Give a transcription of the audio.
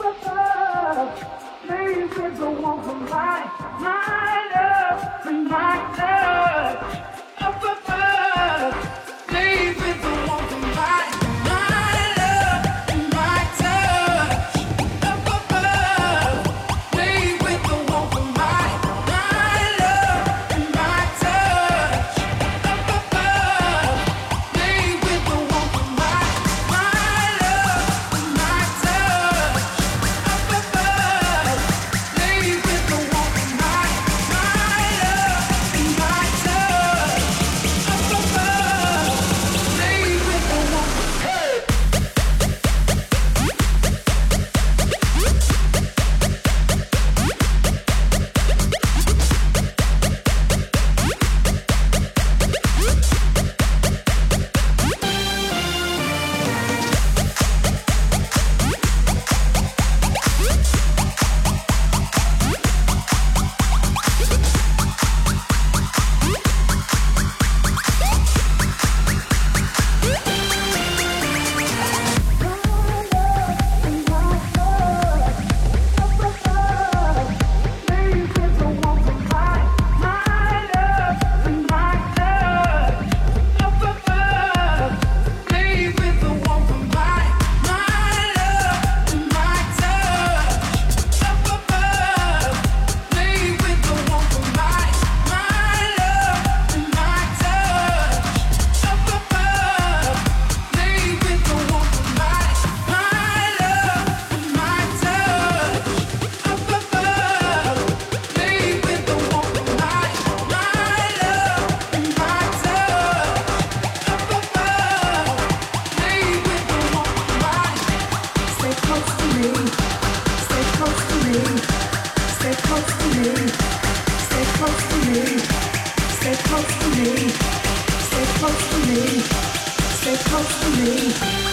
Please give the one my, my love, my love. Stay close to me. Stay close to me. Stay close to me. stay close to me